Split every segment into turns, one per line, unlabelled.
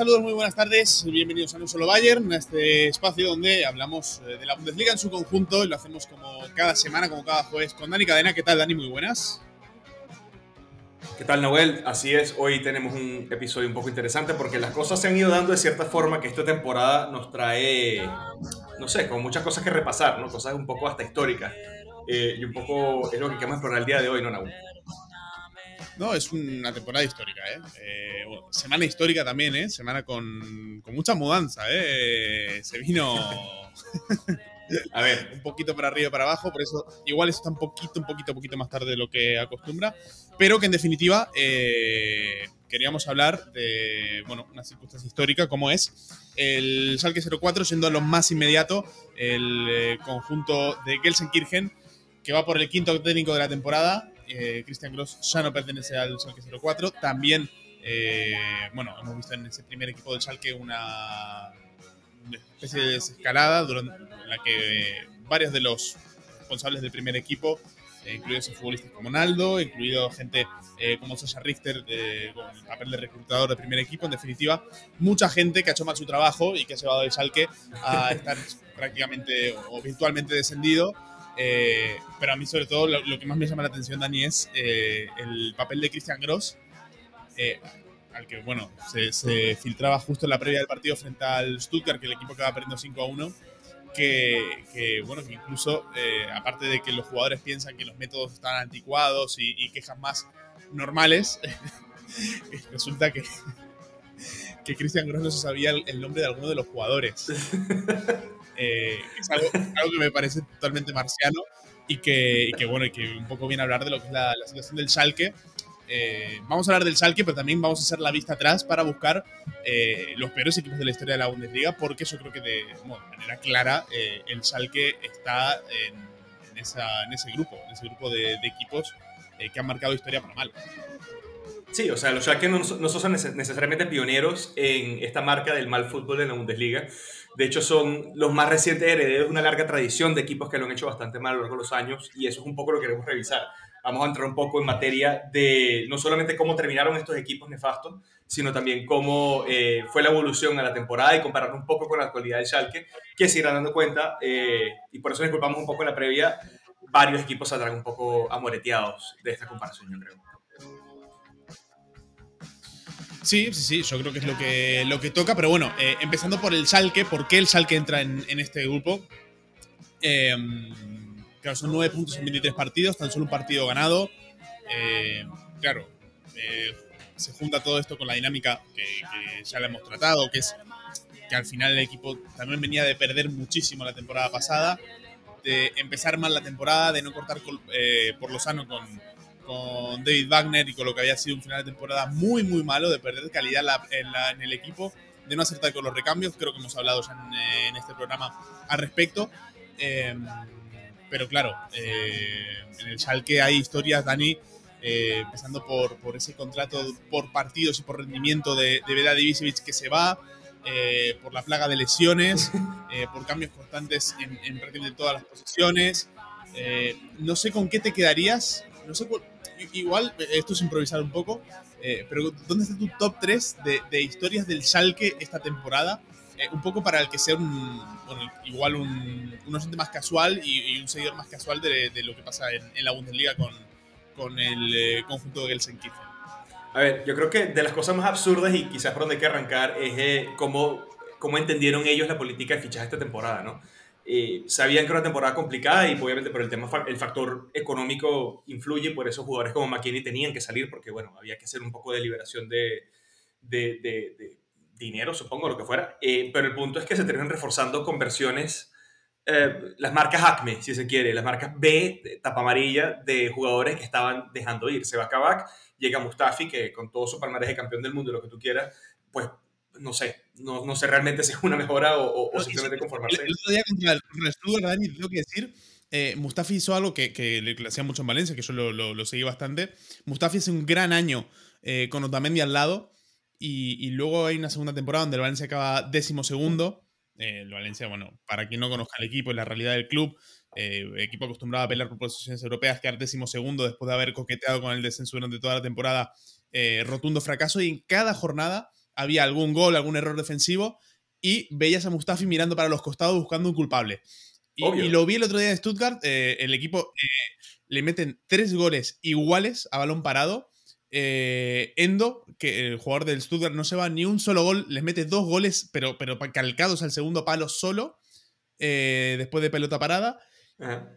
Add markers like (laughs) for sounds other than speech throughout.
Saludos, muy buenas tardes. Bienvenidos a No Solo Bayern, a este espacio donde hablamos eh, de la Bundesliga en su conjunto y lo hacemos como cada semana, como cada jueves con Dani Cadena. ¿Qué tal, Dani? Muy buenas.
¿Qué tal, Noel? Así es, hoy tenemos un episodio un poco interesante porque las cosas se han ido dando de cierta forma que esta temporada nos trae, no sé, como muchas cosas que repasar, ¿no? Cosas un poco hasta históricas. Eh, y un poco es lo que queremos explorar el día de hoy, ¿no, Naúl?
No, es una temporada histórica, ¿eh? eh semana histórica también, ¿eh? Semana con, con mucha mudanza, ¿eh? Se vino... (laughs) a ver, un poquito para arriba y para abajo, por eso igual está un poquito, un poquito, un poquito más tarde de lo que acostumbra, pero que en definitiva eh, queríamos hablar de, bueno, una circunstancia histórica como es el Salke 04 siendo lo más inmediato el eh, conjunto de Gelsenkirchen que va por el quinto técnico de la temporada. Eh, Christian Gross ya no pertenece al Salke 04. También, bueno, hemos visto en ese primer equipo del Salke una, especie de desescalada durante la que varios de los responsables del primer equipo, eh, incluidos futbolistas como Naldo, incluido gente eh, como Sasha Richter con el papel de reclutador del primer equipo, en definitiva, mucha gente que ha hecho mal su trabajo y que ha llevado el Salque a estar (laughs) prácticamente o virtualmente descendido. Eh, pero a mí sobre todo lo, que más me llama la atención, Dani, es el papel de Christian Gross al que, bueno, se, filtraba justo en la previa del partido frente al Stuttgart, que el equipo quedaba perdiendo 5 a 1. Que, bueno, que incluso, eh, aparte de que los jugadores piensan que los métodos están anticuados y, quejas más normales, (laughs) resulta que, que Christian Gross no se sabía el, nombre de alguno de los jugadores. (laughs) Eh, es algo, que me parece totalmente marciano y que, bueno, y que un poco viene a hablar de lo que es la, la situación del Schalke, eh, vamos a hablar del Schalke, pero también vamos a hacer la vista atrás para buscar eh, los peores equipos de la historia de la Bundesliga, porque yo creo que de, manera clara eh, el Schalke está en, ese grupo, en ese grupo de, equipos que han marcado historia para mal.
Sí, o sea, los Schalke no, son necesariamente pioneros en esta marca del mal fútbol en la Bundesliga. De hecho, son los más recientes herederos de una larga tradición de equipos que lo han hecho bastante mal a lo largo de los años y eso es un poco lo que queremos revisar vamos a entrar un poco en materia de no solamente cómo terminaron estos equipos nefastos, sino también cómo eh, fue la evolución a la temporada y compararlo un poco con la actualidad del Schalke, que se irán dando cuenta, eh, y por eso disculpamos un poco en la previa, varios equipos saldrán un poco amoreteados de esta comparación, yo creo.
Sí, sí, sí, yo creo que es lo que, lo que toca, pero bueno, eh, empezando por el Schalke, ¿por qué el Schalke entra en, este grupo? Eh, Claro, son nueve puntos en 23 partidos, tan solo un partido ganado. Eh, claro, eh, se junta todo esto con la dinámica que, ya le hemos tratado, que es que al final el equipo también venía de perder muchísimo la temporada pasada, de empezar mal la temporada, de no cortar por lo sano con, con, David Wagner y con lo que había sido un final de temporada muy, muy malo, de perder calidad en, el equipo, de no acertar con los recambios, creo que hemos hablado ya en, este programa al respecto. Pero claro, eh, en el Schalke hay historias, Dani, eh, empezando por, por, ese contrato por partidos y por rendimiento de, de Veda Divisevic que se va, eh, por la plaga de lesiones, (laughs) por cambios constantes en, en, prácticamente todas las posiciones. no sé con qué te quedarías, no sé igual, esto es improvisar un poco, pero ¿dónde está tu top 3 de, de historias del Schalke esta temporada? Eh, un poco para el que sea un, igual un, un oyente más casual y, un seguidor más casual de, lo que pasa en, la Bundesliga con, con el eh, conjunto de Gelsenkirchen.
A ver, yo creo que de las cosas más absurdas y quizás por donde hay que arrancar es eh, cómo, cómo entendieron ellos la política de fichaje esta temporada, ¿no? Sabían que era una temporada complicada y obviamente por el tema, el factor económico influye, por eso jugadores como McKinney tenían que salir porque, bueno, había que hacer un poco de liberación de, dinero, supongo, lo que fuera. Eh, pero el punto es que se terminan reforzando con versiones, eh, las marcas Acme, si se quiere, las marcas B, tapa amarilla, de jugadores que estaban dejando ir. Se va Kabak, llega Mustafi, que con todo su palmarés de campeón del mundo, lo que tú quieras, pues no sé, no, no sé realmente si es una mejora o, o, simplemente conformarse.
El otro día contra el tengo que decir, eh, Mustafi hizo algo que, que, le hacía mucho en Valencia, que yo lo, lo, lo seguí bastante. Mustafi hace un gran año con Otamendi al lado y, luego hay una segunda temporada donde el Valencia acaba décimo segundo. Eh, el Valencia, bueno, para quien no conozca el equipo y la realidad del club, eh, equipo acostumbrado a pelear por posiciones europeas, quedar décimo segundo después de haber coqueteado con el descenso durante toda la temporada, eh, rotundo fracaso. Y en cada jornada había algún gol, algún error defensivo y veías a Mustafi mirando para los costados buscando un culpable. Y, lo vi el otro día en Stuttgart, eh, el equipo le meten tres goles iguales a balón parado. Endo, que el jugador del Stuttgart no se va ni un solo gol, les mete dos goles, pero, pero calcados al segundo palo solo, después de pelota parada.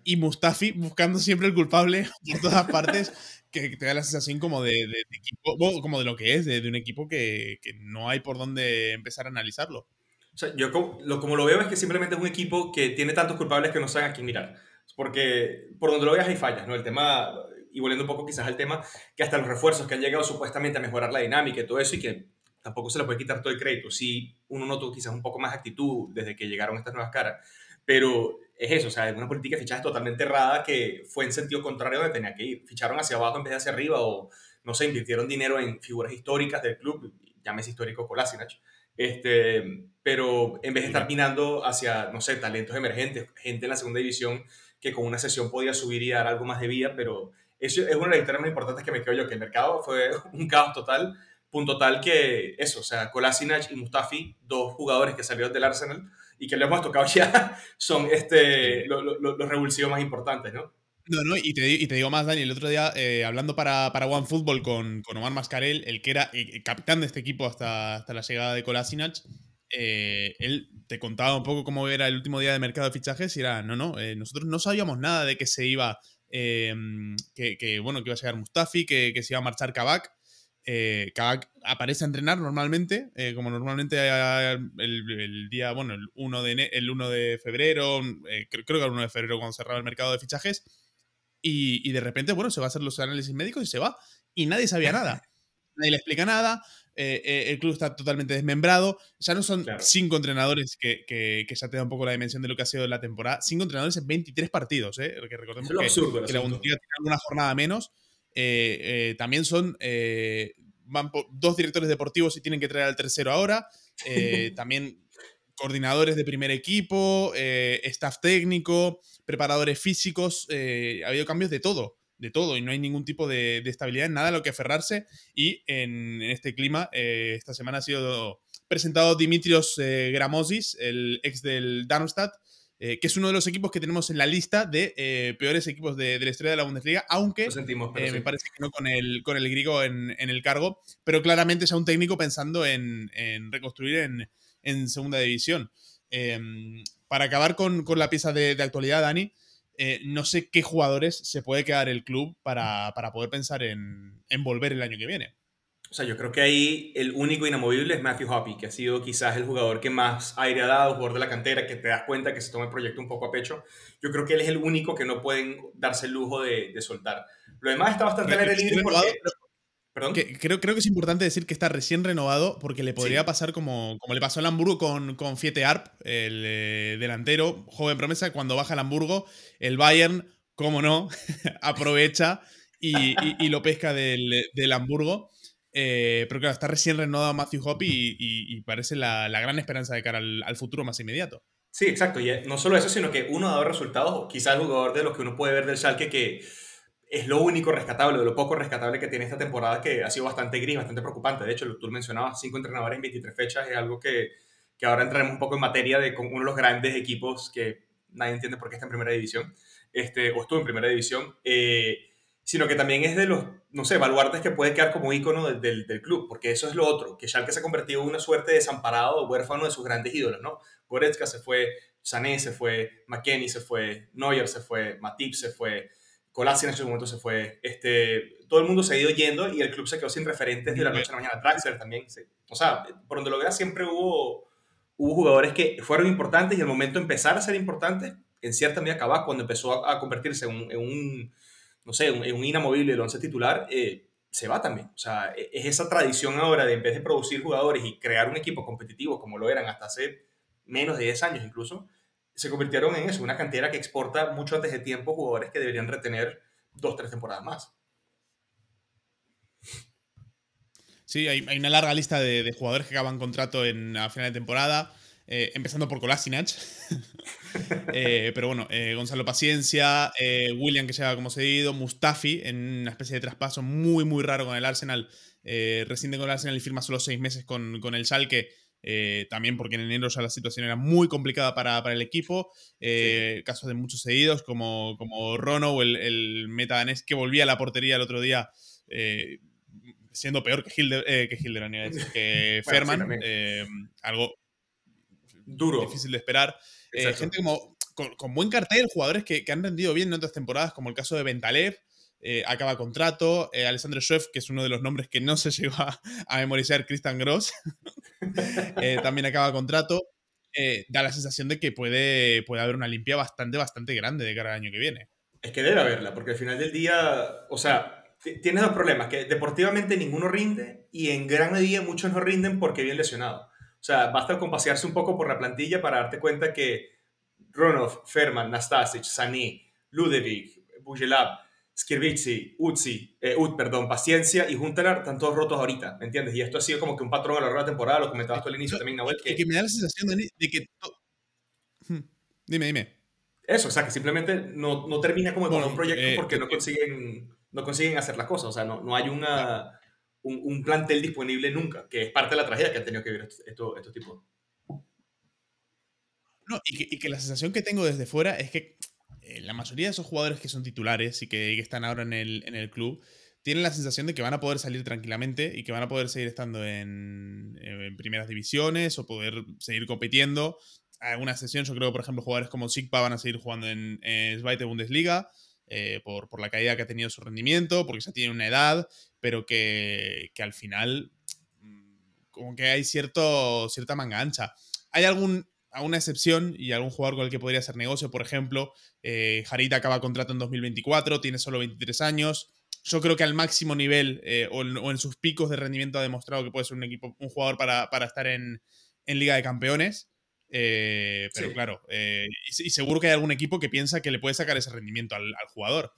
Y Mustafi buscando siempre el culpable (laughs) por todas partes, que te da la sensación como de, equipo, como de lo que es, de, un equipo que, no hay por dónde empezar a analizarlo.
O sea, yo como lo, como lo veo es que simplemente es un equipo que tiene tantos culpables que no saben a quién mirar. Porque por donde lo veas hay fallas, ¿no? El tema, y volviendo un poco quizás al tema, que hasta los refuerzos que han llegado supuestamente a mejorar la dinámica y todo eso, y que tampoco se le puede quitar todo el crédito. Sí, uno notó quizás un poco más actitud desde que llegaron estas nuevas caras, pero es eso, o sea, una política de fichajes totalmente errada que fue en sentido contrario donde tenía que ir. Ficharon hacia abajo en vez de hacia arriba o, no sé, invirtieron dinero en figuras históricas del club, llámese histórico Kolasinac, este, pero en vez de estar minando hacia, no sé, talentos emergentes, gente en la segunda división que con una sesión podía subir y dar algo más de vida, pero eso es una de las historias más importantes que me quedo yo, que el mercado fue (laughs) un caos total, punto tal que eso, o sea, Kolasinac y Mustafi, dos jugadores que salieron del Arsenal, y que le hemos tocado (laughs) ya son este, los revulsivos más importantes, ¿no?
No, no, y te, y te digo más, Dani, el otro día, eh, hablando para, para One Football con, con, Omar Mascarel, el que era el capitán de este equipo hasta, hasta la llegada de Kolasinac, eh, él te contaba un poco cómo era el último día de mercado de fichajes y era, no, no, eh, nosotros no sabíamos nada de que se iba, que, que, bueno, que iba a llegar Mustafi, que, que se iba a marchar Kabak, eh, aparece a entrenar normalmente, eh, como normalmente el, día, bueno, el 1 de, el 1 de febrero, eh, creo, que el 1 de febrero cuando cerraba el mercado de fichajes, y, de repente, bueno, se va a hacer los análisis médicos y se va, y nadie sabía nada. (laughs) Nadie le explica nada, eh, el club está totalmente desmembrado, ya no son cinco entrenadores que, que, ya te da un poco la dimensión de lo que ha sido la temporada, cinco entrenadores en 23 partidos, que recordemos que,
absurdo,
que la Bundesliga tiene alguna jornada menos, eh, eh, también son eh, dos directores deportivos y tienen que traer al tercero ahora. (laughs) también coordinadores de primer equipo, staff técnico, preparadores físicos. ha habido cambios de todo, de todo, y no hay ningún tipo de, estabilidad en nada a lo que aferrarse. Y en, este clima, esta semana ha sido presentado Dimitrios Gramosis, el ex del Darmstadt, eh, que es uno de los equipos que tenemos en la lista de eh, peores equipos de, la historia de la Bundesliga, aunque eh, me parece que no con el, con el griego en, el cargo, pero claramente es un técnico pensando en, reconstruir en, segunda división. Em, para acabar con, la pieza de, actualidad, Dani, no sé qué jugadores se puede quedar el club para, poder pensar en volver el año que viene.
O sea, yo creo que ahí el único inamovible es Matthew Hoppy, que ha sido quizás el jugador que más aire ha dado, jugador de la cantera, que te das cuenta que se toma el proyecto un poco a pecho. Yo creo que él es el único que no pueden darse el lujo de, soltar. Lo demás está bastante en el porque...
¿Perdón? creo, creo que es importante decir que está recién renovado porque le podría pasar como, como le pasó al Hamburgo con, con Fiete Arp, el eh, delantero, joven promesa, cuando baja al Hamburgo, el Bayern, como no, (laughs) aprovecha y, y, lo pesca del, del Hamburgo. Eh, pero claro, está recién renovado Matthew Hoppy y, parece la, gran esperanza de cara al, futuro más inmediato.
Sí, exacto. Y no solo eso, sino que uno ha dado resultados, quizás el jugador de los que uno puede ver del Schalke que es lo único rescatable, de lo poco rescatable que tiene esta temporada, que ha sido bastante gris, bastante preocupante. De hecho, tú mencionabas, cinco entrenadores en 23 fechas, es algo que, que ahora entraremos un poco en materia de con uno de los grandes equipos que nadie entiende por qué está en primera división, este, o estuvo en primera división. Eh, sino que también es de los, no sé, baluartes que puede quedar como ícono del, del, club, porque eso es lo otro, que Schalke se ha convertido en una suerte de desamparado, huérfano de sus grandes ídolos, ¿no? Goretzka se fue, Sané se fue, McKenny se fue, Neuer se fue, Matip se fue, Kolasinac en ese momento se fue, este, todo el mundo se ha ido yendo y el club se quedó sin referentes de la noche a la mañana. Draxler también, o sea, por donde lo veas siempre hubo, hubo jugadores que fueron importantes y el momento de empezar a ser importantes, en cierta medida acababa cuando empezó a, convertirse en un no sé, un, un inamovible del once titular, eh, se va también. O sea, e, es esa tradición ahora de en vez de producir jugadores y crear un equipo competitivo como lo eran hasta hace menos de 10 años incluso, se convirtieron en eso, una cantera que exporta mucho antes de tiempo jugadores que deberían retener dos, tres temporadas más.
Sí, hay, una larga lista de, jugadores que acaban contrato en, a final de temporada. Eh, empezando por Kolasinac. (laughs) Eh, pero bueno, eh, Gonzalo Paciencia, William que llega como cedido, Mustafi en una especie de traspaso muy, muy raro con el Arsenal eh, rescinde con el Arsenal y firma solo seis meses con, con el Schalke. Eh, también porque en enero ya la situación era muy complicada para, el equipo. Eh, casos de muchos seguidos, como, como Rono, el, el meta danés que volvía a la portería el otro día, siendo peor que, Hilde, que Hilder, que (laughs) Ferman. algo
duro.
Difícil de esperar. gente como con, buen cartel, jugadores que, que, han rendido bien en otras temporadas, como el caso de Ventalev, eh, acaba contrato. Eh, Alessandro Schweff, que es uno de los nombres que no se (laughs) llegó a, memorizar, Christian Gross, (laughs) eh, también acaba contrato. da la sensación de que puede, puede haber una limpia bastante, bastante grande de cara al año que viene.
Es que debe haberla, porque al final del día, o sea, tienes dos problemas, que deportivamente ninguno rinde y en gran medida muchos no rinden porque vienen lesionados. O sea, basta con pasearse un poco por la plantilla para darte cuenta que Ronov, Ferman, Nastasic, Sané, Ludevic, Bujelab, Skirvitsi, Utsi, eh, Ut, perdón, Paciencia y Juntelar están todos rotos ahorita, ¿me entiendes? Y esto ha sido como que un patrón a lo largo de la temporada, lo comentabas tú al inicio también, Nahuel.
Que, que me da la sensación de, que... Hmm, dime, dime.
Eso, o sea, que simplemente no, no termina como con un proyecto eh, porque no consiguen, no consiguen hacer las cosas, o sea, no, no hay una, un, plantel disponible nunca, que es parte de la tragedia que han tenido que vivir estos, tipos.
No, y que, y que la sensación que tengo desde fuera es que eh, la mayoría de esos jugadores que son titulares y que, están ahora en el, en el, club tienen la sensación de que van a poder salir tranquilamente y que van a poder seguir estando en, primeras divisiones o poder seguir compitiendo. Alguna sesión, yo creo, por ejemplo, jugadores como Sigpa van a seguir jugando en, en Zweite Bundesliga. Eh, por, por, la caída que ha tenido su rendimiento, porque ya tiene una edad, pero que, que al final mm, como que hay cierto, cierta manga ancha. ¿Hay algún a una excepción y algún jugador con el que podría hacer negocio, por ejemplo, eh, Jarita acaba contrato en 2024, tiene solo 23 años. Yo creo que al máximo nivel eh, o, en, sus picos de rendimiento ha demostrado que puede ser un equipo, un jugador para, estar en, Liga de Campeones. Eh, pero claro, y, seguro que hay algún equipo que piensa que le puede sacar ese rendimiento al, jugador.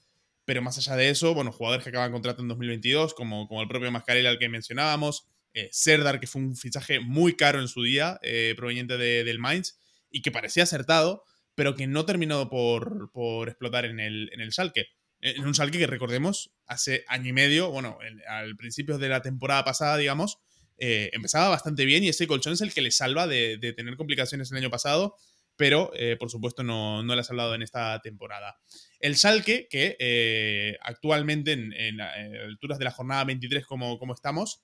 Pero más allá de eso, bueno, jugadores que acaban contrato en 2022, como, como el propio Mascarella al que mencionábamos, eh, Serdar, que fue un fichaje muy caro en su día, eh, proveniente del Mainz, y que parecía acertado, pero que no terminó por, explotar en el, en el Schalke. En un Schalke que recordemos, hace año y medio, bueno, al principio de la temporada pasada, digamos, eh, empezaba bastante bien y ese colchón es el que le salva de, tener complicaciones el año pasado, pero por supuesto no, no le ha salvado en esta temporada. El Schalke, que actualmente en, en, alturas de la jornada 23 como, como estamos,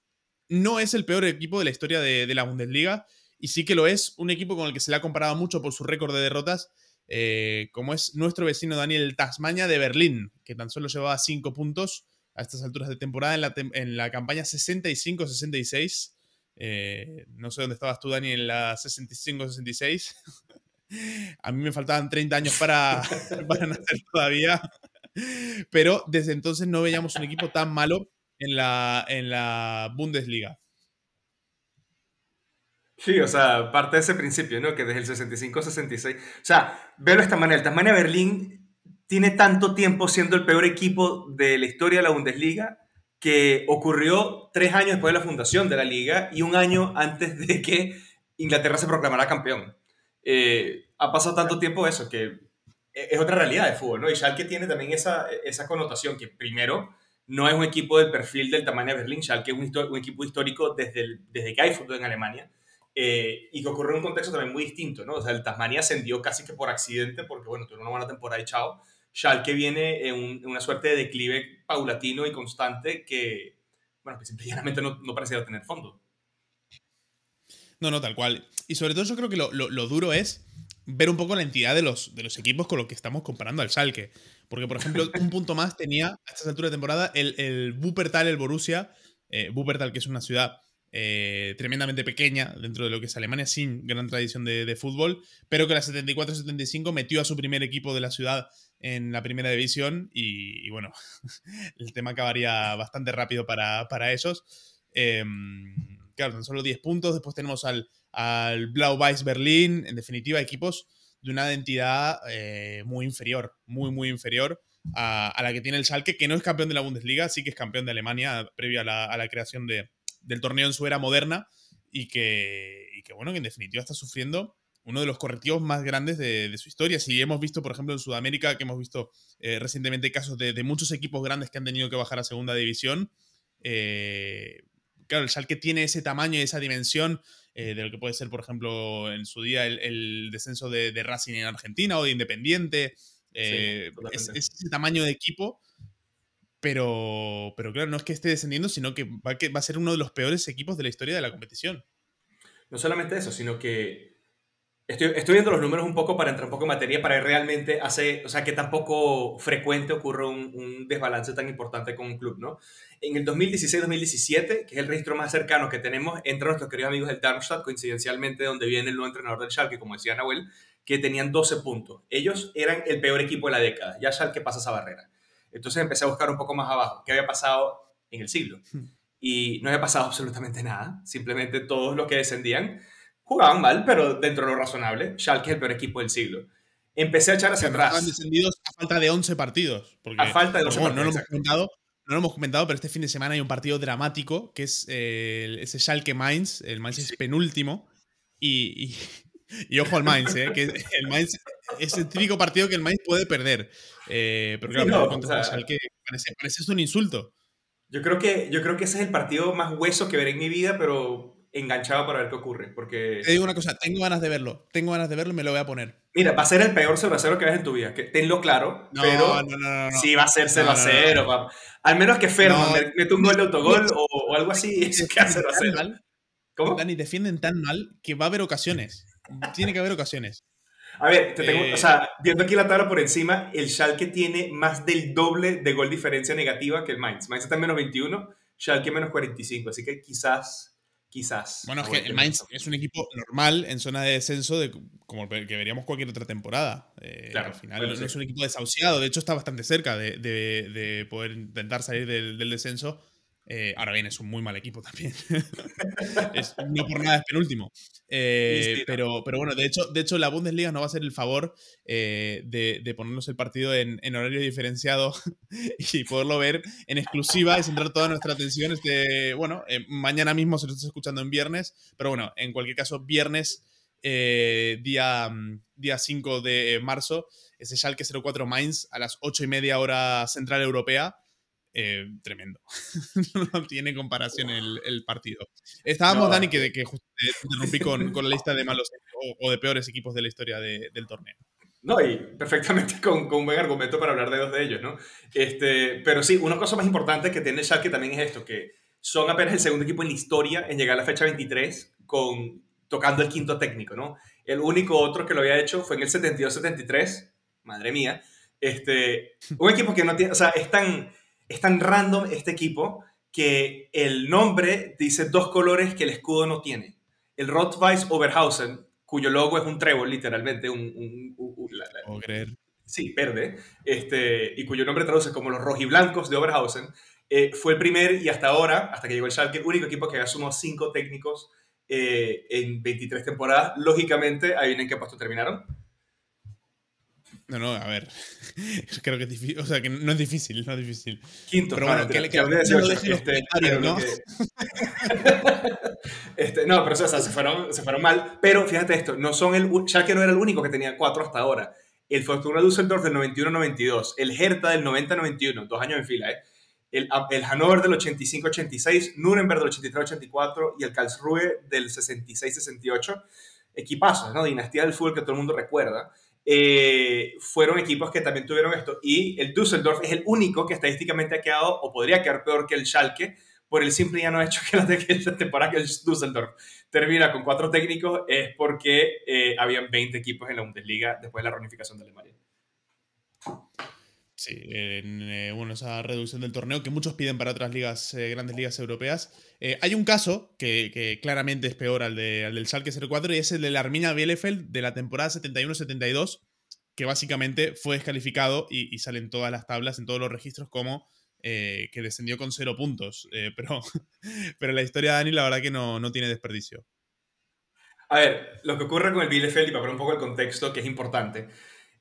no es el peor equipo de la historia de, la Bundesliga y sí que lo es un equipo con el que se le ha comparado mucho por su récord de derrotas, eh, como es nuestro vecino Daniel Tasmania de Berlín, que tan solo llevaba 5 puntos a estas alturas de temporada en la, en la campaña 65-66. Eh, no sé dónde estabas tú, Dani, en la 65-66. A mí me faltaban 30 años para, (laughs) para nacer todavía. Pero desde entonces no veíamos un equipo tan malo en la, en la Bundesliga.
Sí, o sea, parte de ese principio, ¿no? Que desde el 65-66. O sea, verlo de esta manera. El Tasmania Berlín tiene tanto tiempo siendo el peor equipo de la historia de la Bundesliga que ocurrió tres años después de la fundación de la liga y un año antes de que Inglaterra se proclamara campeón. Eh, ha pasado tanto tiempo eso que es otra realidad de fútbol, ¿no? Y Schalke tiene también esa, esa connotación que primero no es un equipo del perfil del tamaño de Berlín, Schalke es un, equipo histórico desde, desde que hay fútbol en Alemania eh, y que ocurrió en un contexto también muy distinto, ¿no? O sea, el Tasmania ascendió casi que por accidente porque, bueno, tuvo una buena temporada y chao. Schalke viene en, una suerte de declive paulatino y constante que, bueno, que simplemente no, no parecía tener fondo.
No, no, tal cual. Y sobre todo yo creo que lo, lo duro es ver un poco la entidad de los, de los equipos con los que estamos comparando al Schalke. Porque, por ejemplo, un punto más tenía a estas alturas de temporada el, el Wuppertal, el Borussia. Eh, Wuppertal, que es una ciudad eh, tremendamente pequeña dentro de lo que es Alemania, sin gran tradición de, fútbol, pero que la 74-75 metió a su primer equipo de la ciudad en la primera división y, bueno, (laughs) el tema acabaría bastante rápido para, para ellos. Em, claro, tan solo 10 puntos. Después tenemos al, al Blau-Weiß Berlín, en definitiva, equipos de una identidad eh, muy inferior, muy, muy inferior a, la que tiene el Schalke, que no es campeón de la Bundesliga, sí que es campeón de Alemania previo a la, creación de, del torneo en su era moderna y que, que, bueno, que en definitiva está sufriendo uno de los correctivos más grandes de, su historia. Si hemos visto, por ejemplo, en Sudamérica, que hemos visto eh, recientemente casos de, muchos equipos grandes que han tenido que bajar a segunda división, eh, claro, el Schalke tiene ese tamaño y esa dimensión de lo que puede ser, por ejemplo, en su día el, descenso de, Racing en Argentina o de Independiente. es, ese tamaño de equipo pero, pero claro, no es que esté descendiendo, sino que va, que va a ser uno de los peores equipos de la historia de la competición.
No solamente eso, sino que estoy, estoy viendo los números un poco para entrar un poco en materia, para realmente hacer, o sea, que tampoco frecuente ocurre un, un desbalance tan importante con un club, ¿no? En el 2016-2017, que es el registro más cercano que tenemos entre nuestros queridos amigos del Darmstadt, coincidencialmente donde viene el nuevo entrenador del Schalke, como decía Nahuel, que tenían 12 puntos. Ellos eran el peor equipo de la década. Ya Schalke pasa esa barrera. Entonces empecé a buscar un poco más abajo qué había pasado en el siglo. Hmm. Y no había pasado (laughs) absolutamente nada. Simplemente todos los que descendían jugaban mal, pero dentro de lo razonable. Schalke es el peor equipo del siglo. Empecé a echar hacia atrás. Estaban
descendidos a falta de 11 partidos.
a falta de 11 partidos.
No lo, hemos comentado, no lo hemos comentado, pero este fin de semana hay un partido dramático que es eh, ese Schalke Mainz. El Mainz es penúltimo. y, y ojo al Mainz, ¿eh? que el Mainz es el típico partido que el Mainz puede perder. Eh, pero claro, contra parece, parece un insulto.
Yo creo, que, yo creo que ese es el partido más hueso que veré en mi vida, pero enganchado para ver qué ocurre. Porque...
Te digo una cosa, tengo ganas de verlo. Tengo ganas de verlo y me lo voy a poner.
Mira, va a ser el peor 0 0 que ves en tu vida. Que, tenlo claro. No, pero no, no, sí va a ser 0 a 0. Al menos que Fermo mete un gol de autogol o, algo así. Es (laughs) que 0 a 0.
¿Cómo? Dani, defienden tan mal que va a haber ocasiones. Tiene que haber ocasiones.
A ver, te tengo, o sea, eh, viendo aquí la tabla por encima, el Schalke tiene más del doble de gol diferencia negativa que el Mainz. Mainz está en menos 21, Schalke menos 45, así que quizás, quizás.
Bueno, es que el Mainz es un equipo normal en zona de descenso, de, como que veríamos cualquier otra temporada. Eh, claro, al final no es un equipo desahuciado, de hecho está bastante cerca de, de, poder intentar salir del, del descenso eh, ahora bien, es un muy mal equipo también. (laughs) no por nada es penúltimo. Eh, pero, pero bueno, de hecho, de hecho, la Bundesliga no va a hacer el favor eh, de, ponernos el partido en, horario diferenciado (laughs) y poderlo ver en exclusiva y centrar toda nuestra atención. Este, bueno, mañana mismo se lo estás escuchando en viernes, pero bueno, en cualquier caso, viernes, día, día 5 de marzo, ese Schalke 04 Mainz a las 8 y media hora central europea. Eh, tremendo. (laughs) no tiene comparación el, partido. Estábamos, Dani, que, que justo interrumpí con, con, la lista de malos o, de peores equipos de la historia del torneo.
No, y perfectamente con, con, un buen argumento para hablar de dos de ellos, ¿no? Este, pero sí, una cosa más importante que tiene Schalke también es esto, que son apenas el segundo equipo en la historia en llegar a la fecha 23 con, tocando el quinto técnico, ¿no? El único otro que lo había hecho fue en el 72-73, madre mía, este, un equipo que no tiene, o sea, es tan es tan random este equipo que el nombre dice dos colores que el escudo no tiene. El Rotweiss Oberhausen, cuyo logo es un trébol, literalmente, un...
creer.
Sí, verde, este, y cuyo nombre traduce como los rojiblancos de Oberhausen, eh, fue el primer y hasta ahora, hasta que llegó el Schalke, único equipo que asumió cinco técnicos eh, en 23 temporadas. Lógicamente, ahí en qué puesto terminaron.
No, no, a ver. (laughs) Creo que es difícil. O sea, que no es difícil, no es difícil.
Quinto, pero bueno, que, dejen este, ¿no? (laughs) este, no, pero o sea, se, fueron, se fueron mal. Pero fíjate esto, no son el, que no era el único que tenía cuatro hasta ahora. El Fortuna Düsseldorf del 91-92, el Hertha del 90-91, dos años en fila, ¿eh? El, el Hannover del 85-86, Nuremberg del 83-84 y el Karlsruhe del 66-68. Equipazos, ¿no? Dinastía del fútbol que todo el mundo recuerda. Eh, fueron equipos que también tuvieron esto. Y el Düsseldorf es el único que estadísticamente ha quedado, o podría quedar peor que el Schalke, por el simple ya no hecho (laughs) que la, temporada que el Düsseldorf termina con cuatro técnicos, es porque eh, habían 20 equipos en la Bundesliga después de la reunificación de Alemania.
Sí, en eh, bueno, esa reducción del torneo que muchos piden para otras ligas, grandes ligas europeas. hay un caso que, claramente es peor al, de, al del Schalke 04 y es el de la Arminia Bielefeld de la temporada 71-72, que básicamente fue descalificado y, sale en todas las tablas, en todos los registros, como eh, que descendió con cero puntos. Eh, pero, (laughs) pero la historia de Dani, la verdad que no, no tiene desperdicio.
A ver, lo que ocurre con el Bielefeld, y para poner un poco el contexto, que es importante.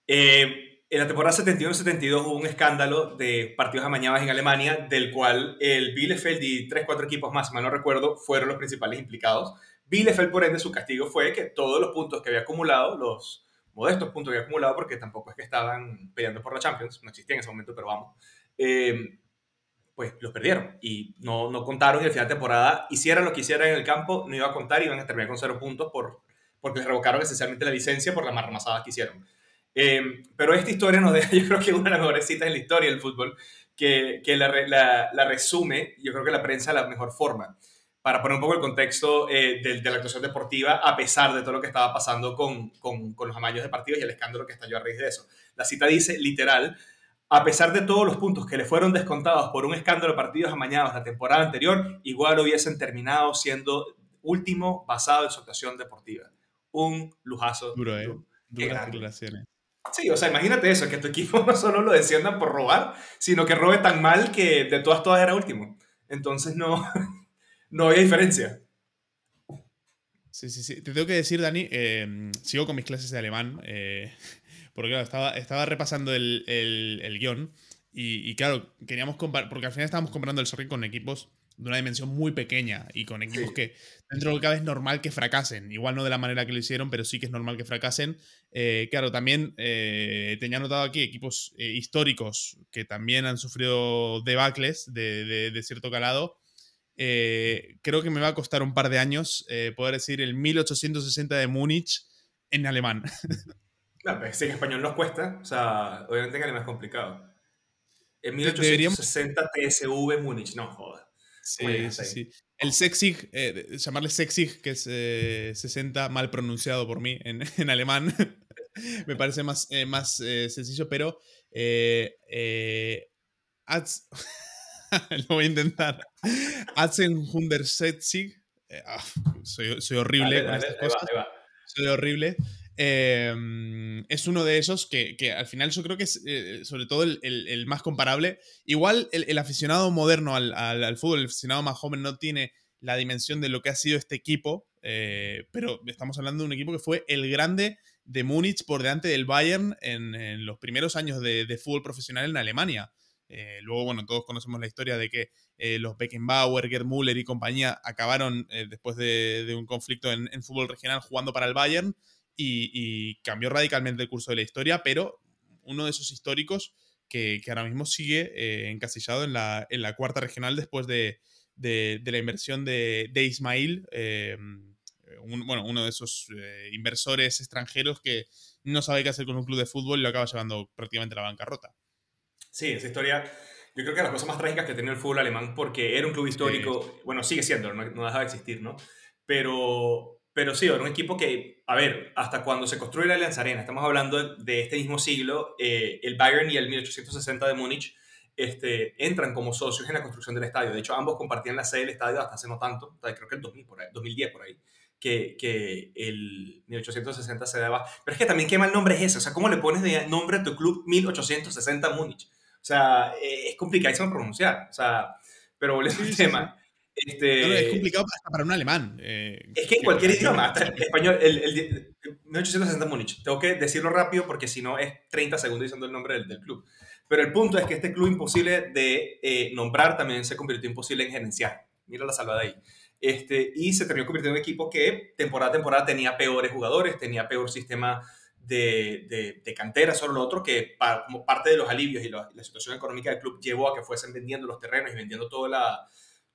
Eh, en la temporada 71-72 hubo un escándalo de partidos amañados en Alemania, del cual el Bielefeld y 3-4 equipos más, si mal no recuerdo, fueron los principales implicados. Bielefeld, por ende, su castigo fue que todos los puntos que había acumulado, los modestos puntos que había acumulado, porque tampoco es que estaban peleando por la Champions, no existía en ese momento, pero vamos. Eh, pues los perdieron y no, no contaron y al final de temporada hicieran lo que hicieran en el campo, no iba a contar y iban a terminar con cero puntos por, porque les revocaron esencialmente la licencia por la marramasada que hicieron. Eh, pero esta historia nos deja, (laughs) yo creo que una de las mejores citas en la historia del fútbol, que, que la, la, la, resume, yo creo que la prensa de la mejor forma, para poner un poco el contexto eh, de, de, la actuación deportiva, a pesar de todo lo que estaba pasando con, con, con los amaños de partidos y el escándalo que estalló a raíz de eso. La cita dice, literal, a pesar de todos los puntos que le fueron descontados por un escándalo de partidos amañados la temporada anterior, igual hubiesen terminado siendo último basado en su actuación deportiva. Un lujazo.
Duro, ¿eh? Duras declaraciones.
Sí, o sea, imagínate eso, que tu equipo (laughs) no solo lo desciendan por robar, sino que robe tan mal que de todas, todas era último. Entonces no, (laughs) no había diferencia.
Sí, sí, sí. Te tengo que decir, Dani, eh, sigo con mis clases de alemán, eh, (laughs) porque claro, estaba, estaba repasando el, el, el guion y, y, claro, queríamos comparar, porque al final estábamos comprando el Sorry con equipos de una dimensión muy pequeña y con equipos sí. que dentro de lo que cabe es normal que fracasen. Igual no de la manera que lo hicieron, pero sí que es normal que fracasen. Eh, claro, también eh, tenía notado aquí equipos eh, históricos que también han sufrido debacles de, de, de cierto calado. Eh, creo que me va a costar un par de años eh, poder decir el 1860 de Múnich en alemán. (laughs)
No, pero si en español nos cuesta, o sea, obviamente en alemán es complicado. En 1860 Deberíamos... TSV Múnich, no jodas.
Sí, sí, sí, El Sexig, eh, llamarle Sexig, que es eh, 60, mal pronunciado por mí en, (laughs) en alemán, (laughs) me parece más, eh, más eh, sencillo, pero Ads, (laughs) lo voy a intentar. Atzenhundersetzig, ah, soy, soy horrible dale, con dale, estas cosas. Va, va. Soy horrible. Eh, es uno de esos que, que, al final yo creo que es eh, sobre todo el, el, más comparable. Igual el, aficionado moderno al, al, fútbol, el aficionado más joven no tiene la dimensión de lo que ha sido este equipo, eh, pero estamos hablando de un equipo que fue el grande de Múnich por delante del Bayern en, los primeros años de, de, fútbol profesional en Alemania. Eh, luego, bueno, todos conocemos la historia de que los Beckenbauer, Gerd Müller y compañía acabaron después de, un conflicto en, fútbol regional jugando para el Bayern y, y, cambió radicalmente el curso de la historia, pero uno de esos históricos que, que ahora mismo sigue eh, encasillado en la, en la, cuarta regional después de, de, de la inversión de, Ismail, eh, un, bueno, uno de esos eh, inversores extranjeros que no sabe qué hacer con un club de fútbol y lo acaba llevando prácticamente a la bancarrota.
Sí, esa historia yo creo que las cosas más trágicas que tenía el fútbol alemán, porque era un club histórico, sí. bueno, sigue siendo, no, no deja de existir, ¿no? Pero pero sí, era un equipo que, a ver, hasta cuando se construye la Alianza Arena, estamos hablando de este mismo siglo, eh, el Bayern y el 1860 de Múnich este, entran como socios en la construcción del estadio. De hecho, ambos compartían la sede del estadio hasta hace no tanto, creo que el 2000 por ahí, 2010 por ahí, que, que el 1860 se daba. Pero es que también qué mal nombre es ese, o sea, ¿cómo le pones de nombre a tu club 1860 Múnich? O sea, eh, es complicadísimo pronunciar, o sea, pero volviendo al tema. Este,
es complicado hasta para un alemán. Eh,
es que en cualquier idioma, hasta el español, el, el, 1860 Múnich, tengo que decirlo rápido porque si no es 30 segundos diciendo el nombre del, del, club. Pero el punto es que este club imposible de eh, nombrar también se convirtió imposible en gerenciar. Mira la salvada ahí. Este, y se terminó convirtiendo en un equipo que temporada a temporada tenía peores jugadores, tenía peor sistema de, de, de cantera, solo lo otro que como parte de los alivios y la, la situación económica del club llevó a que fuesen vendiendo los terrenos y vendiendo toda la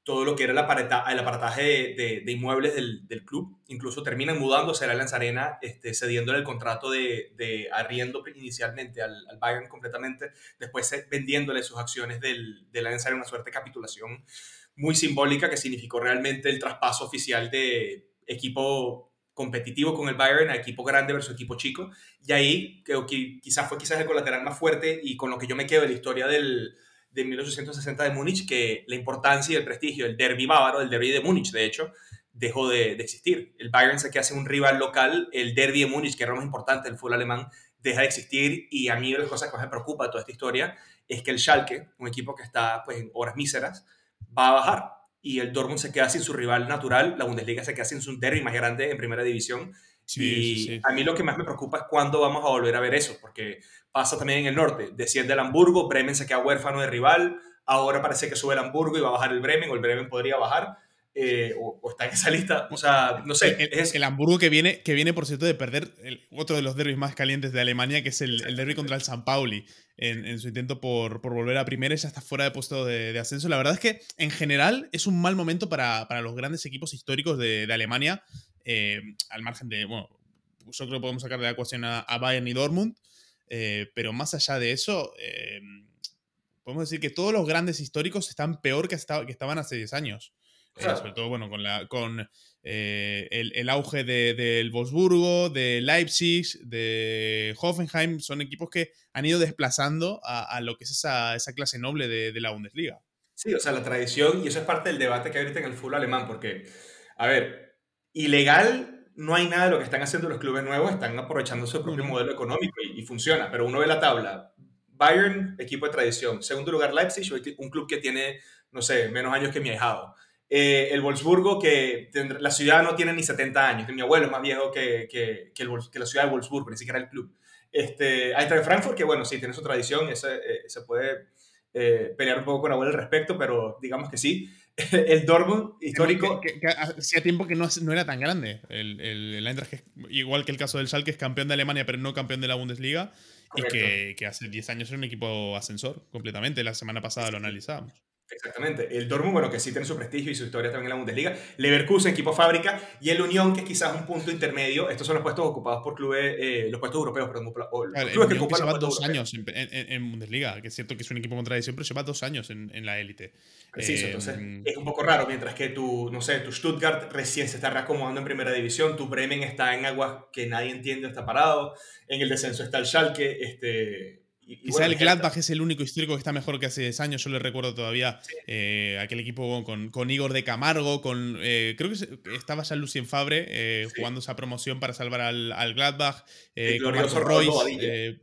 todo lo que era el, aparata, el aparataje de, de, de inmuebles del, del, club. Incluso terminan mudándose a la Allianz Arena, este, cediéndole el contrato de, de arriendo inicialmente al, al, Bayern completamente, después vendiéndole sus acciones del, de la Allianz Arena, una suerte de capitulación muy simbólica que significó realmente el traspaso oficial de equipo competitivo con el Bayern a equipo grande versus equipo chico. Y ahí creo que quizás fue quizás el colateral más fuerte y con lo que yo me quedo de la historia del, de 1860 de Múnich que la importancia y el prestigio del derby bávaro, el derby de Múnich, de hecho, dejó de, existir. El Bayern se queda sin un rival local, el derby de Múnich, que era lo más importante del fútbol alemán, deja de existir y a mí una de las cosas que más me preocupa de toda esta historia es que el Schalke, un equipo que está pues, en horas míseras, va a bajar y el Dortmund se queda sin su rival natural, la Bundesliga se queda sin su derby más grande en primera división Sí, y sí, sí. a mí lo que más me preocupa es cuándo vamos a volver a ver eso, porque pasa también en el norte. Desciende el Hamburgo, Bremen se queda huérfano de rival, ahora parece que sube el Hamburgo y va a bajar el Bremen, o el Bremen podría bajar. eh, o, está en esa lista. O sea, no sé.
El, es... el Hamburgo que viene, que viene, por cierto, de perder otro de los derbis más calientes de Alemania, que es el, el derby contra el San Pauli, en, su intento por, por, volver a primera y ya está fuera de puesto de, ascenso. La verdad es que, en general, es un mal momento para, para los grandes equipos históricos de, de Alemania, eh, al margen de, bueno, yo creo que podemos sacar de la ecuación a, Bayern y Dortmund, eh, pero más allá de eso podemos decir que todos los grandes históricos están peor que, que estaban hace 10 años. Eh, sobre todo, bueno, con, la, con eh, el, auge del de, Wolfsburgo, de Leipzig, de Hoffenheim, son equipos que han ido desplazando a, lo que es esa, clase noble de, la Bundesliga.
Sí, o sea, la tradición, y eso es parte del debate que hay ahorita en el fútbol alemán, porque, a ver, ilegal no hay nada de lo que están haciendo los clubes nuevos, están aprovechando su propio modelo económico y, y, funciona, pero uno ve la tabla, Bayern, equipo de tradición, segundo lugar Leipzig, un club que tiene, no sé, menos años que mi ahijado. Eh, el Wolfsburgo, que la ciudad no tiene ni 70 años, mi abuelo es más viejo que, que, que, la ciudad de Wolfsburgo, ni siquiera el club. Este, de Frankfurt, que bueno, sí, tiene su tradición, ese, eh, se puede eh, pelear un poco con abuelo al respecto, pero digamos que sí. (laughs) el Dortmund histórico.
hacía tiempo que no, no, era tan grande. El, el, Eintracht, igual que el caso del Schalke, es campeón de Alemania, pero no campeón de la Bundesliga. Y que, que, hace 10 años era un equipo ascensor completamente. La semana pasada lo analizábamos.
Exactamente. El Dortmund, bueno, que sí tiene su prestigio y su historia también en la Bundesliga. Leverkusen, equipo fábrica. Y el Unión, que es quizás un punto intermedio. Estos son los puestos ocupados por clubes, eh, los puestos europeos, perdón.
los clubes que ocupan dos años en, en, Bundesliga, que es cierto que es un equipo con tradición, pero lleva dos años en, la élite.
Preciso, entonces em, es un poco raro, mientras que tu, no sé, tu Stuttgart recién se está reacomodando en primera división, tu Bremen está en aguas que nadie entiende, está parado, en el descenso está el Schalke, este
Quizá el Gladbach es el único histórico que está mejor que hace 10 años. Yo le recuerdo todavía eh, aquel equipo con, con, Igor de Camargo, con eh, creo que estaba ya Lucien Fabre eh, jugando esa promoción para salvar al, al Gladbach. con Marco Royce.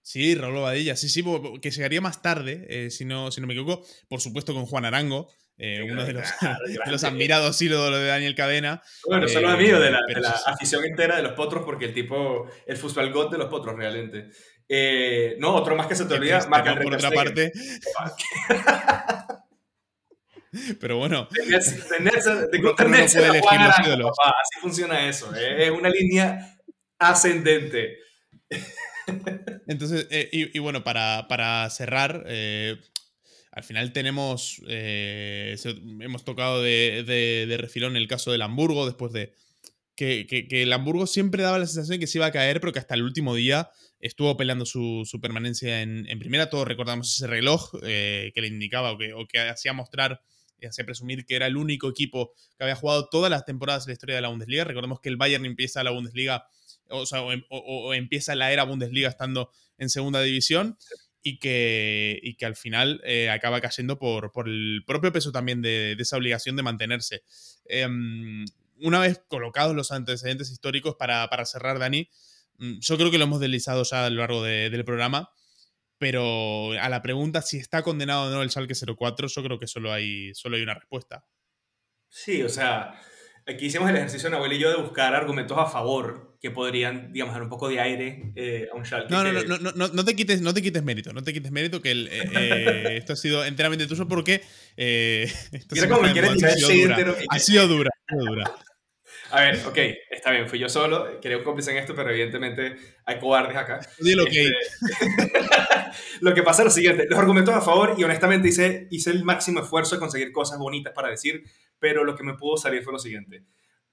sí, Raúl Badilla, sí, sí, que llegaría más tarde, si, no, si no me equivoco. Por supuesto con Juan Arango, uno de los, (laughs) de los admirados ídolos de Daniel Cadena.
Bueno, son los amigos de la, de la afición entera de los potros, porque el tipo, el fútbol god de los potros realmente. Eh, no, otro más que se te olvida, Marc
Por otra parte. (laughs) Pero bueno.
De, de, Así funciona eso. Eh, es una línea ascendente.
Entonces, eh, y, bueno, para, para cerrar, al final tenemos. hemos tocado de, de, refilón el caso del Hamburgo, después de. Que, que, que el Hamburgo siempre daba la sensación de que se iba a caer, pero que hasta el último día estuvo peleando su, permanencia en, primera. Todos recordamos ese reloj eh, que le indicaba o que, hacía mostrar y hacía presumir que era el único equipo que había jugado todas las temporadas de la historia de la Bundesliga. Recordemos que el Bayern empieza la Bundesliga, o, sea, em, empieza la era Bundesliga estando en segunda división y que, que al final eh, acaba cayendo por, por, el propio peso también de, esa obligación de mantenerse. Em, una vez colocados los antecedentes históricos para, para cerrar, Dani, yo creo que lo hemos deslizado ya a lo largo del programa, pero a la pregunta si está condenado o no el Schalke 04, yo creo que solo hay, solo hay una respuesta.
Sí, o sea, aquí hicimos el ejercicio, Nahuel y yo, de buscar argumentos a favor que podrían, digamos, dar un poco de aire eh, a un Schalke.
No, no, no, no, no, no, te quites, no te quites mérito, no te quites mérito, que el, eh, eh, esto ha sido enteramente tuyo porque... (laughs)
Mira cómo me quieres tirar
ha sido dura. Ha sido dura, ha sido dura.
A ver, ok, está bien, fui yo solo, quería un cómplice en esto, pero evidentemente hay cobardes acá.
Dilo que...
Este, (laughs) lo que pasa es lo siguiente, los argumentos a favor, y honestamente hice, hice el máximo esfuerzo de conseguir cosas bonitas para decir, pero lo que me pudo salir fue lo siguiente.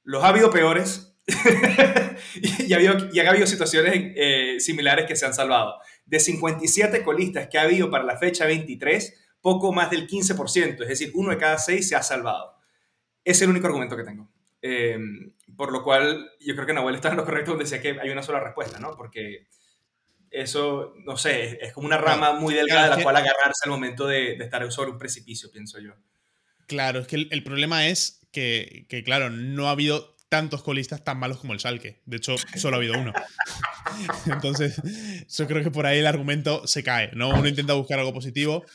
Los ha habido peores (laughs) y, ha habido, y ha habido situaciones eh, similares que se han salvado. De 57 colistas que ha habido para la fecha 23, poco más del 15%, es decir, uno de cada seis se ha salvado. Es el único argumento que tengo. Em, por lo cual, yo creo que Nahuel está en lo correcto donde decía que hay una sola respuesta, ¿no? Porque eso, no sé, es como una rama muy delgada de la cual agarrarse al momento de, estar sobre un precipicio, pienso yo.
Claro, es que el, problema es que, que, claro, no ha habido tantos colistas tan malos como el Salque. De hecho, solo ha habido uno. (laughs) Entonces, yo creo que por ahí el argumento se cae, ¿no? Uno intenta buscar algo positivo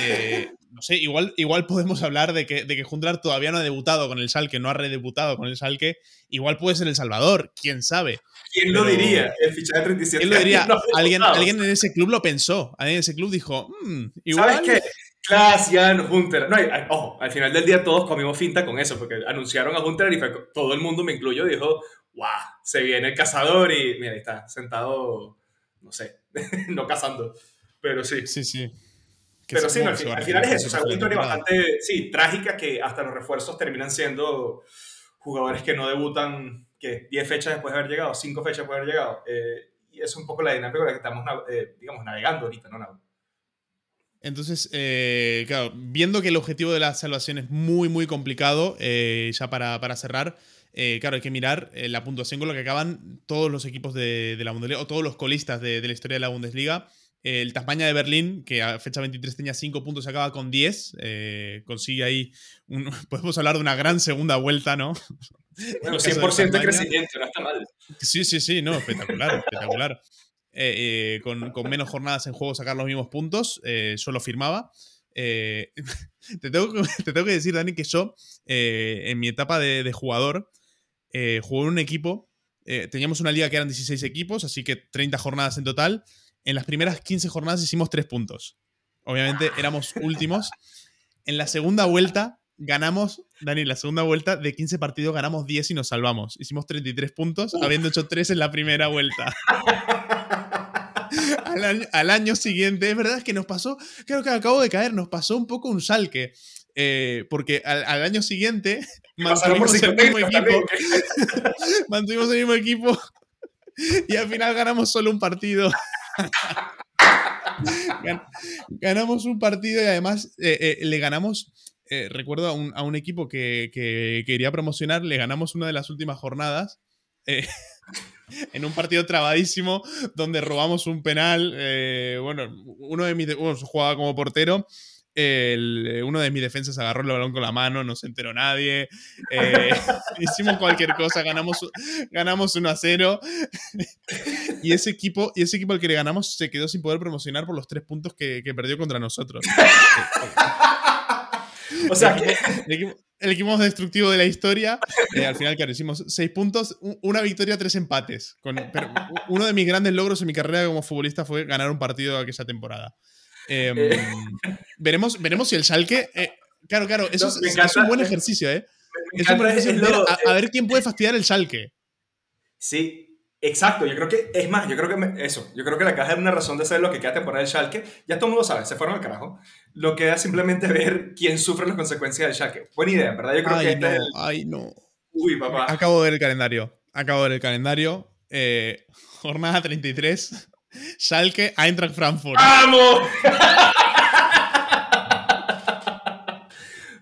eh, no sé, igual, igual podemos hablar de que, de que todavía no ha debutado con el Salque, no ha redebutado con el Salque. Igual puede ser El Salvador, quién sabe.
¿Quién lo diría? El fichaje de 37
¿Quién lo diría? alguien, alguien en ese club lo pensó. Alguien en ese club dijo, mm, igual.
¿Sabes qué? Clasian, Hunter. No, ojo, al final del día todos comimos finta con eso, porque anunciaron a Hunter y todo el mundo, me incluyo, dijo, wow, se viene el cazador y mira, ahí está, sentado, no sé, (laughs) no cazando, pero sí.
Sí, sí.
Pero sí, al, final, es eso, o sea, una historia bastante, sí, trágica que hasta los refuerzos terminan siendo jugadores que no debutan, que 10 fechas después de haber llegado, 5 fechas después de haber llegado. Eh, y es un poco la dinámica con la que estamos, eh, digamos, navegando ahorita, ¿no?
Entonces, eh, claro, viendo que el objetivo de la salvación es muy, muy complicado, eh, ya para, para cerrar, eh, claro, hay que mirar la puntuación con la que acaban todos los equipos de, la Bundesliga, o todos los colistas de, la historia de la Bundesliga. El Tasmania de Berlín, que a fecha 23 tenía 5 puntos, acaba con 10. consigue ahí. (laughs) podemos hablar de una gran segunda vuelta, ¿no?
Bueno, 100% de, crecimiento, no está mal.
Sí, sí, sí, no, espectacular, espectacular. Eh, eh, con, menos jornadas en juego sacar los mismos puntos, eh, yo lo firmaba. (laughs) te, tengo, te, tengo, que decir, Dani, que yo, en mi etapa de, jugador, jugué en un equipo, teníamos una liga que eran 16 equipos, así que 30 jornadas en total. En las primeras 15 jornadas hicimos 3 puntos. Obviamente éramos (laughs) últimos. En la segunda vuelta ganamos, Dani, la segunda vuelta de 15 partidos ganamos 10 y nos salvamos. Hicimos 33 puntos, habiendo hecho 3 en la primera vuelta. al, año, siguiente. Es verdad que nos pasó, creo que acabo de caer, nos pasó un poco un salque. Eh, porque al, año siguiente (laughs) mantuvimos el mismo equipo. (laughs) mantuvimos el mismo equipo. Y al final ganamos solo un partido. (laughs) ganamos un partido y además eh, eh, le ganamos. recuerdo a un, equipo que, que, quería promocionar, le ganamos una de las últimas jornadas (laughs) en un partido trabadísimo donde robamos un penal. Eh, bueno, uno de mis. Bueno, jugaba como portero. Eh, uno de mis defensas agarró el balón con la mano, no se enteró nadie. Eh, (laughs) (laughs) hicimos cualquier cosa, ganamos, ganamos 1 a 0. (laughs) y, ese equipo, y ese equipo al que le ganamos se quedó sin poder promocionar por los tres puntos que, que perdió contra nosotros.
o sea, que
el equipo más destructivo de la historia. Eh, al final, claro, hicimos seis puntos, una victoria, tres empates. pero uno de mis grandes logros en mi carrera como futbolista fue ganar un partido aquella temporada. Em, eh. veremos, veremos si el Schalke. Eh, claro, claro, eso es, un buen ejercicio, ¿eh? Es un buen ejercicio. a, ver quién puede fastidiar el Schalke.
Sí, Exacto, yo creo que, es más, yo creo que eso, yo creo que la caja es una razón de ser lo que queda temporada del Schalke, ya todo el mundo sabe, se fueron al carajo, lo queda simplemente ver quién sufre las consecuencias del Schalke. Buena idea, ¿verdad? Yo creo
ay,
que
no, Ay, no.
Uy, papá.
Acabo de ver el calendario, acabo de ver el calendario, eh, jornada 33, Schalke, Eintracht Frankfurt.
¡Vamos! (laughs)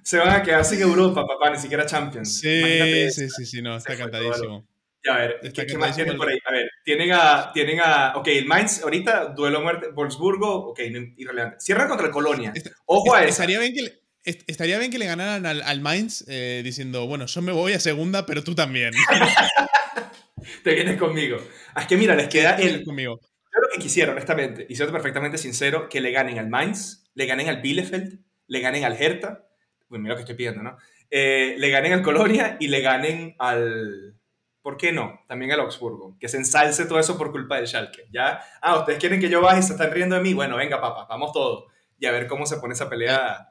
se van a quedar sin Europa, papá, ni siquiera Champions.
Sí, sí, sí, sí, no, está cantadísimo.
Ya, a ver, ¿qué, más tienen por ahí? A ver, tienen a, tienen a, ok, el Mainz ahorita, duelo muerte, Wolfsburgo, ok, irrelevante. Cierra contra el Colonia. Ojo a eso.
Estaría bien que le, estaría bien que le ganaran al, al Mainz eh, diciendo, bueno, yo me voy a segunda, pero tú también. (laughs)
Te vienes conmigo. Ah, es que mira, les queda el...
Conmigo.
Yo lo que quisiera, honestamente, y siendo perfectamente sincero, que le ganen al Mainz, le ganen al Bielefeld, le ganen al Hertha, pues mira lo que estoy pidiendo, ¿no? Eh, le ganen al Colonia y le ganen al ¿Por qué no? También el Augsburgo. Que se ensalce todo eso por culpa del Schalke. ¿Ya? Ah, ustedes quieren que yo baje y se están riendo de mí. Bueno, venga, papá, vamos todos. Y a ver cómo se pone esa pelea.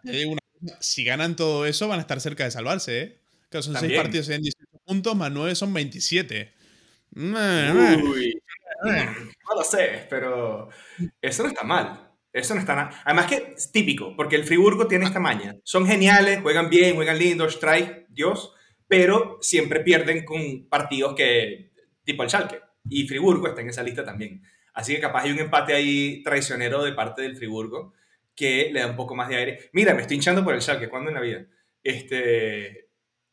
si ganan todo eso, van a estar cerca de salvarse, ¿eh? Claro, son 6 partidos en 18 puntos, más 9 son 27.
Uy, (laughs) no lo sé, pero eso no está mal. Eso no está nada. Además que es típico, porque el Friburgo tiene esta maña. Son geniales, juegan bien, juegan lindo, strike, Dios pero siempre pierden con partidos que, tipo el Schalke, y Friburgo está en esa lista también. Así que capaz hay un empate ahí traicionero de parte del Friburgo que le da un poco más de aire. Mira, me estoy hinchando por el Schalke, ¿cuándo en la vida? Este,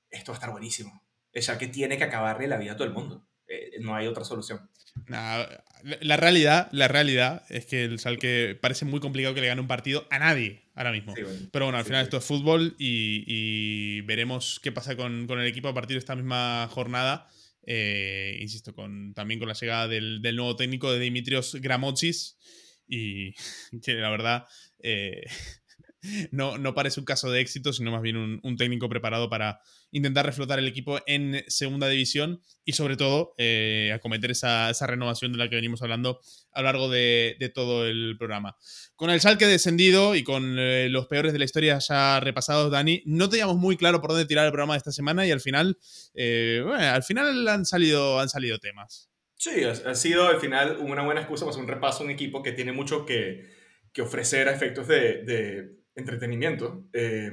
esto va a estar buenísimo. El Schalke tiene que acabarle la vida a todo el mundo. Eh, no hay otra solución.
La realidad, la realidad es que el Schalke parece muy complicado que le gane un partido a nadie ahora mismo. Pero bueno, al final esto es fútbol y, veremos qué pasa con, el equipo a partir de esta misma jornada. Eh, insisto, con, también con la llegada del, nuevo técnico de Dimitrios Gramotzis y (laughs) que la verdad... Eh, (laughs) no, no parece un caso de éxito, sino más bien un, técnico preparado para intentar reflotar el equipo en segunda división y sobre todo eh, acometer esa, esa, renovación de la que venimos hablando a lo largo de, todo el programa. Con el Salque descendido y con eh, los peores de la historia ya repasados, Dani, no teníamos muy claro por dónde tirar el programa de esta semana y al final, eh, al final han salido, han salido temas.
Sí, ha, sido al final una buena excusa para hacer un repaso a un equipo que tiene mucho que, que ofrecer a efectos de entretenimiento eh,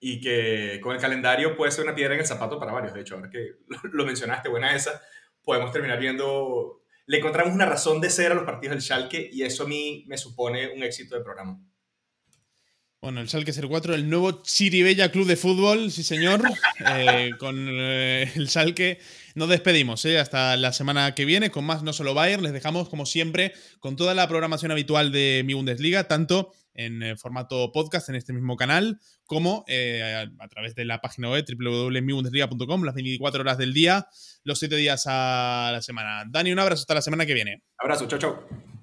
y que con el calendario puede ser una piedra en el zapato para varios. De hecho, ahora que (laughs) lo, mencionaste, buena esa, podemos terminar viendo, le encontramos una razón de ser a los partidos del Schalke y eso a mí me supone un éxito del programa.
Bueno, el Schalke 04, el nuevo Chiribella Club de Fútbol, sí señor. (laughs) Eh, con eh, el Schalke nos despedimos ¿eh? hasta la semana que viene con más No Solo Bayern. Les dejamos, como siempre, con toda la programación habitual de mi Bundesliga, tanto en formato podcast en este mismo canal, como a, través de la página web www.mibundesliga.com, las 24 horas del día, los 7 días a la semana. Dani, un abrazo hasta la semana que viene.
Abrazo, chao, chao.